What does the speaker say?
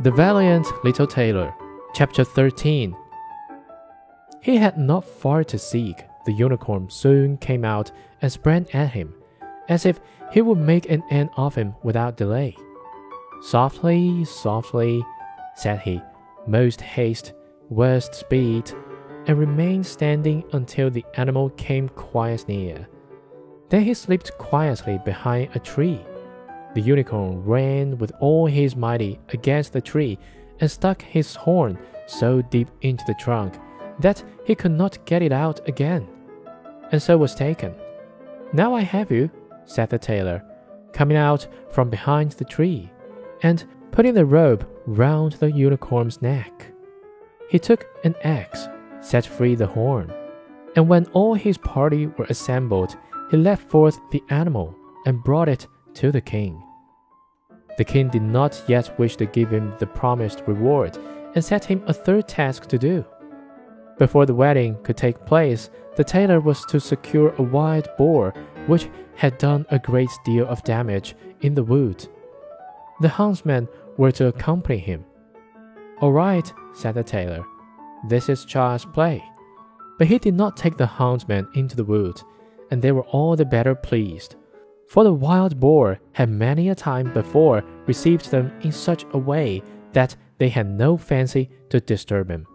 The Valiant Little Tailor, Chapter 13. He had not far to seek. The unicorn soon came out and sprang at him, as if he would make an end of him without delay. Softly, softly, said he, most haste, worst speed, and remained standing until the animal came quite near. Then he slipped quietly behind a tree. The unicorn ran with all his might against the tree and stuck his horn so deep into the trunk that he could not get it out again, and so was taken. Now I have you, said the tailor, coming out from behind the tree, and putting the rope round the unicorn's neck. He took an axe, set free the horn, and when all his party were assembled, he led forth the animal and brought it to the king. The king did not yet wish to give him the promised reward and set him a third task to do. Before the wedding could take place, the tailor was to secure a wild boar which had done a great deal of damage in the wood. The huntsmen were to accompany him. All right, said the tailor. This is child's play. But he did not take the huntsmen into the wood, and they were all the better pleased. For the wild boar had many a time before received them in such a way that they had no fancy to disturb him.